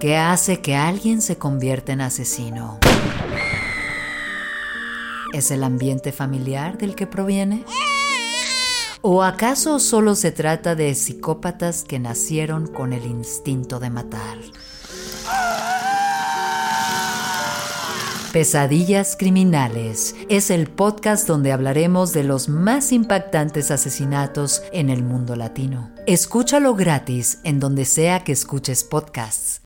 ¿Qué hace que alguien se convierta en asesino? ¿Es el ambiente familiar del que proviene? ¿O acaso solo se trata de psicópatas que nacieron con el instinto de matar? Pesadillas Criminales es el podcast donde hablaremos de los más impactantes asesinatos en el mundo latino. Escúchalo gratis en donde sea que escuches podcasts.